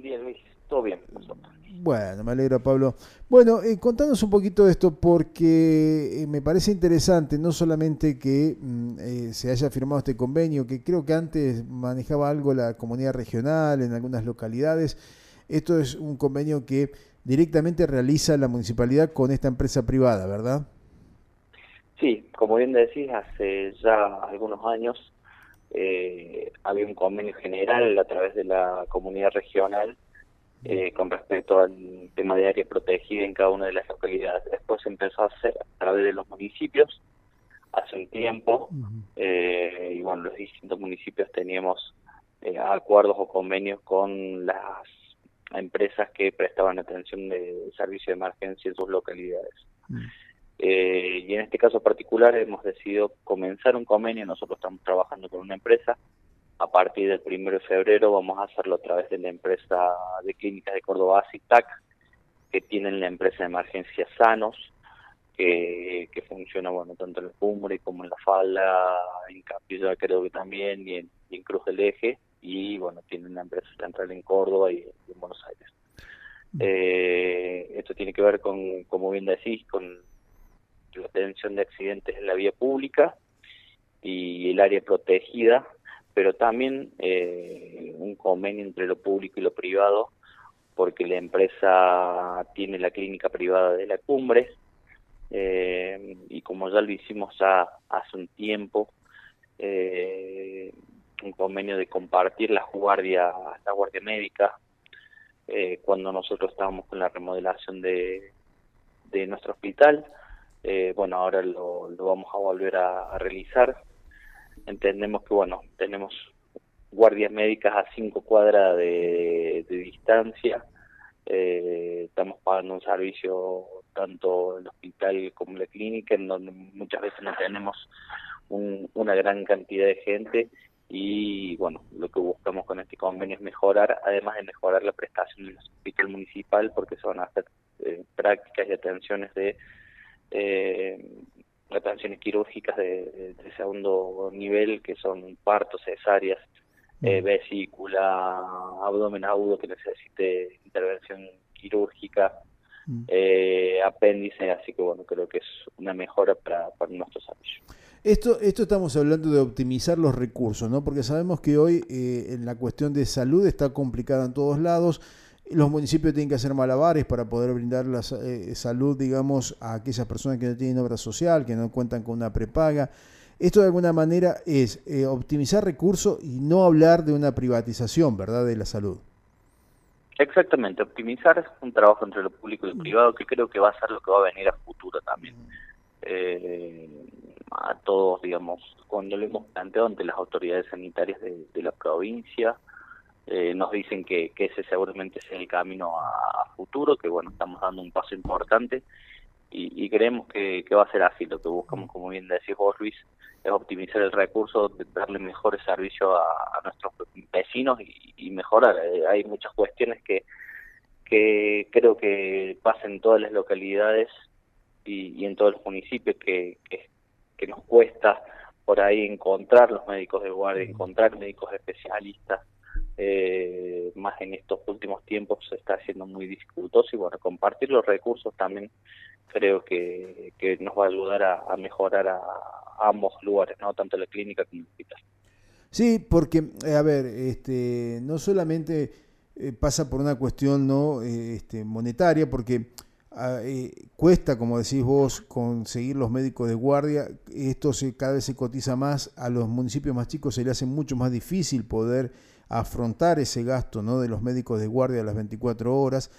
Día, Luis. Todo bien. Bueno, me alegra, Pablo. Bueno, eh, contanos un poquito de esto porque eh, me parece interesante no solamente que mm, eh, se haya firmado este convenio, que creo que antes manejaba algo la comunidad regional en algunas localidades. Esto es un convenio que directamente realiza la municipalidad con esta empresa privada, ¿verdad? Sí, como bien decís, hace ya algunos años eh, había un convenio general a través de la comunidad regional eh, con respecto al tema de área protegida en cada una de las localidades. Después se empezó a hacer a través de los municipios hace un tiempo eh, y bueno, los distintos municipios teníamos eh, acuerdos o convenios con las empresas que prestaban atención de servicio de emergencia en sus localidades. Eh, y en este caso particular hemos decidido comenzar un convenio, nosotros estamos trabajando con una empresa, a partir del primero de febrero vamos a hacerlo a través de la empresa de clínicas de Córdoba, CITAC, que tienen la empresa de emergencia Sanos, que, que funciona bueno tanto en el Cumbre como en la Falda, en Capilla creo que también, y en, Cruz del Eje, y bueno, tienen una empresa central en Córdoba y, en Buenos Aires. Eh, esto tiene que ver con, como bien decís, con la prevención de accidentes en la vía pública y el área protegida, pero también eh, un convenio entre lo público y lo privado, porque la empresa tiene la clínica privada de la cumbre, eh, y como ya lo hicimos ya hace un tiempo, eh, un convenio de compartir la guardia, la guardia médica, cuando nosotros estábamos con la remodelación de, de nuestro hospital, eh, bueno, ahora lo, vamos a volver a, realizar. Entendemos que, bueno, tenemos guardias médicas a cinco cuadras de, distancia. Eh, estamos pagando un servicio tanto el hospital como la clínica, en donde muchas veces no tenemos una gran cantidad de gente y bueno, lo que buscamos con este convenio es mejorar, además de mejorar la prestación del hospital municipal, porque se van a hacer eh, prácticas y atenciones de eh, atenciones quirúrgicas de, segundo nivel, que son partos, cesáreas, eh, vesícula, abdomen agudo que necesite intervención quirúrgica, eh, apéndice, así que bueno, creo que es una mejora para, para nuestro servicio. Esto, esto estamos hablando de optimizar los recursos, ¿no? Porque sabemos que hoy eh, en la cuestión de salud está complicada en todos lados los municipios tienen que hacer malabares para poder brindar la eh, salud, digamos, a aquellas personas que no tienen obra social, que no cuentan con una prepaga. Esto de alguna manera es eh, optimizar recursos y no hablar de una privatización, ¿verdad?, de la salud. Exactamente, optimizar es un trabajo entre lo público y lo privado que creo que va a ser lo que va a venir a futuro también. Eh, a todos, digamos, cuando lo hemos planteado ante las autoridades sanitarias de la provincia, eh, nos dicen que, ese seguramente es el camino a, futuro, que bueno, estamos dando un paso importante y, creemos que, va a ser así. Lo que buscamos, como bien decís vos, Luis, es optimizar el recurso, darle mejores servicios a, nuestros vecinos y, mejorar. Eh, hay muchas cuestiones que, que creo que pasan en todas las localidades y, en todos los municipios que, que nos cuesta por ahí encontrar los médicos de guardia, encontrar médicos especialistas, eh, más en estos últimos tiempos se está haciendo muy dificultoso y bueno, compartir los recursos también creo que, nos va a ayudar a, mejorar a, ambos lugares, no tanto la clínica como el hospital. Sí, porque, eh, a ver, este, no solamente eh, pasa por una cuestión no eh, este, monetaria, porque ah, cuesta, como decís vos, conseguir los médicos de guardia, esto se, cada vez se cotiza más, a los municipios más chicos se le hace mucho más difícil poder afrontar ese gasto ¿no? de los médicos de guardia a las 24 horas.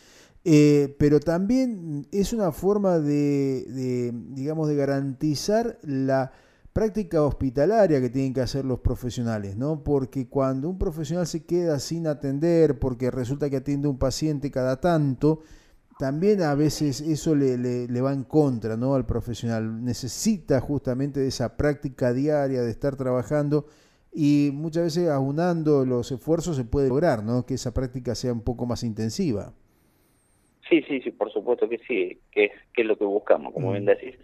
Eh, pero también es una forma de, digamos, de garantizar la práctica hospitalaria que tienen que hacer los profesionales, ¿no? Porque cuando un profesional se queda sin atender, porque resulta que atiende un paciente cada tanto, también a veces eso le, le, va en contra, ¿no? Al profesional. Necesita justamente de esa práctica diaria de estar trabajando y muchas veces aunando los esfuerzos se puede lograr, ¿no? Que esa práctica sea un poco más intensiva. Sí, sí, sí, por supuesto que sí, que es, que es lo que buscamos, como bien mm. decís.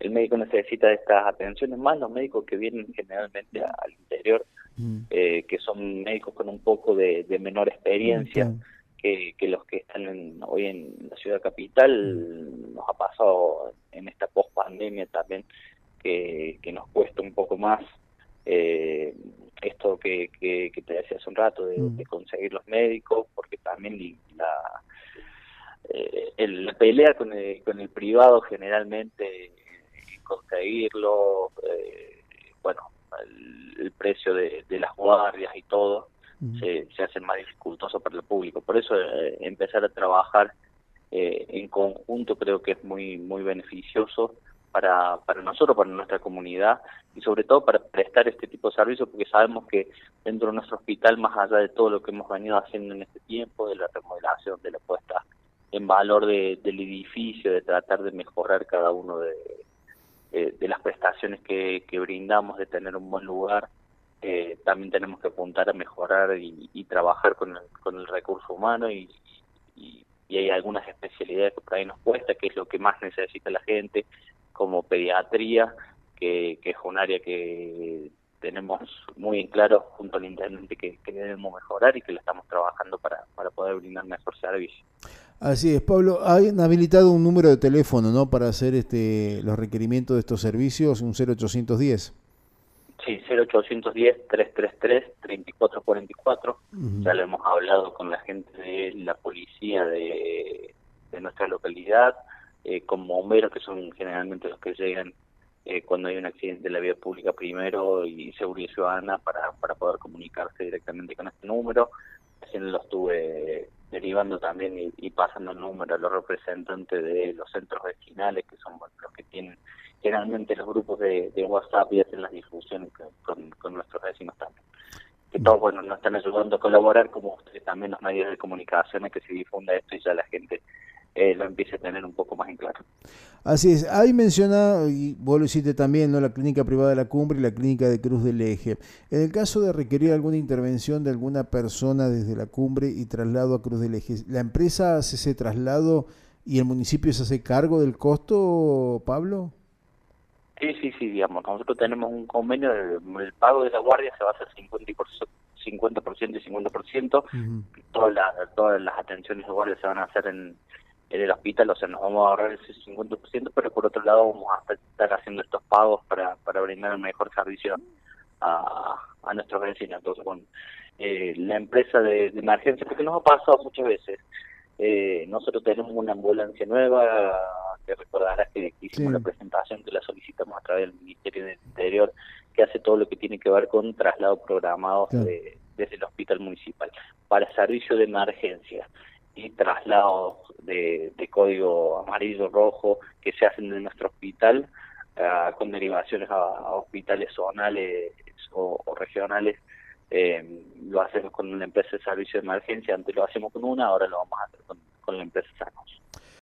El médico necesita de estas atenciones, más los médicos que vienen generalmente al interior, mm. eh, que son médicos con un poco de, menor experiencia, que, los que están hoy en la ciudad capital nos ha pasado en esta post pandemia también que, nos cuesta un poco más eh, esto que, que, te decía hace un rato de, mm. conseguir los médicos porque también la eh, la pelea con el, con el privado generalmente conseguirlo eh, bueno el, precio de, las guardias y todo se, se hace más dificultoso para el público. Por eso eh, empezar a trabajar eh, en conjunto creo que es muy muy beneficioso para, para nosotros, para nuestra comunidad y sobre todo para prestar este tipo de servicios porque sabemos que dentro de nuestro hospital, más allá de todo lo que hemos venido haciendo en este tiempo, de la remodelación, de la puesta en valor del edificio, de tratar de mejorar cada uno de, de las prestaciones que, brindamos, de tener un buen lugar, eh, también tenemos que apuntar a mejorar y, trabajar con el, con el recurso humano y, y, hay algunas especialidades que por ahí nos cuesta, que es lo que más necesita la gente, como pediatría, que, que es un área que tenemos muy en claro junto al intendente que, que, debemos mejorar y que lo estamos trabajando para, para poder brindar mejor servicio. Así es, Pablo. Han habilitado un número de teléfono, ¿no? Para hacer este los requerimientos de estos servicios, un 0810. Sí, 0810-333-3444. Ya lo hemos hablado con la gente de la policía de, de nuestra localidad, eh, con bomberos, que son generalmente los que llegan eh, cuando hay un accidente en la vía pública primero, y seguridad ciudadana para, para poder comunicarse directamente con este número. Recién lo estuve derivando también y, pasando el número a los representantes de los centros vecinales, que son los que tienen generalmente los grupos de, WhatsApp y hacen las difusiones con, nuestros vecinos también. Que todos, bueno, nos están ayudando a colaborar, como ustedes también los medios de comunicación, a que se difunda esto y ya la gente eh, lo empiece a tener un poco más en claro. Así es, ahí menciona, y vos lo hiciste también, ¿no? la clínica privada de la cumbre y la clínica de Cruz del Eje. En el caso de requerir alguna intervención de alguna persona desde la cumbre y traslado a Cruz del Eje, ¿la empresa hace ese traslado y el municipio se hace cargo del costo, Pablo? Sí, sí, sí, digamos, nosotros tenemos un convenio, el, pago de la guardia se va a hacer 50%, 50% y 50%, todas, las, todas las atenciones de guardia se van a hacer en en el hospital, o sea, nos vamos a ahorrar ese 50%, pero por otro lado vamos a estar haciendo estos pagos para, para brindar el mejor servicio a, a nuestros vecinos. Entonces, bueno, eh, la empresa de, emergencia, porque nos ha pasado muchas veces, eh, nosotros tenemos una ambulancia nueva, que recordarás que hicimos la presentación, que la solicitamos a través del Ministerio del Interior, que hace todo lo que tiene que ver con traslado programado desde el hospital municipal. Para servicio de emergencia y traslados de, código amarillo rojo que se hacen en nuestro hospital uh, con derivaciones a, hospitales zonales o, regionales. Eh, lo hacemos con una empresa de servicio de emergencia. Antes lo hacíamos con una ahora lo vamos a hacer con, con la empresa Sanos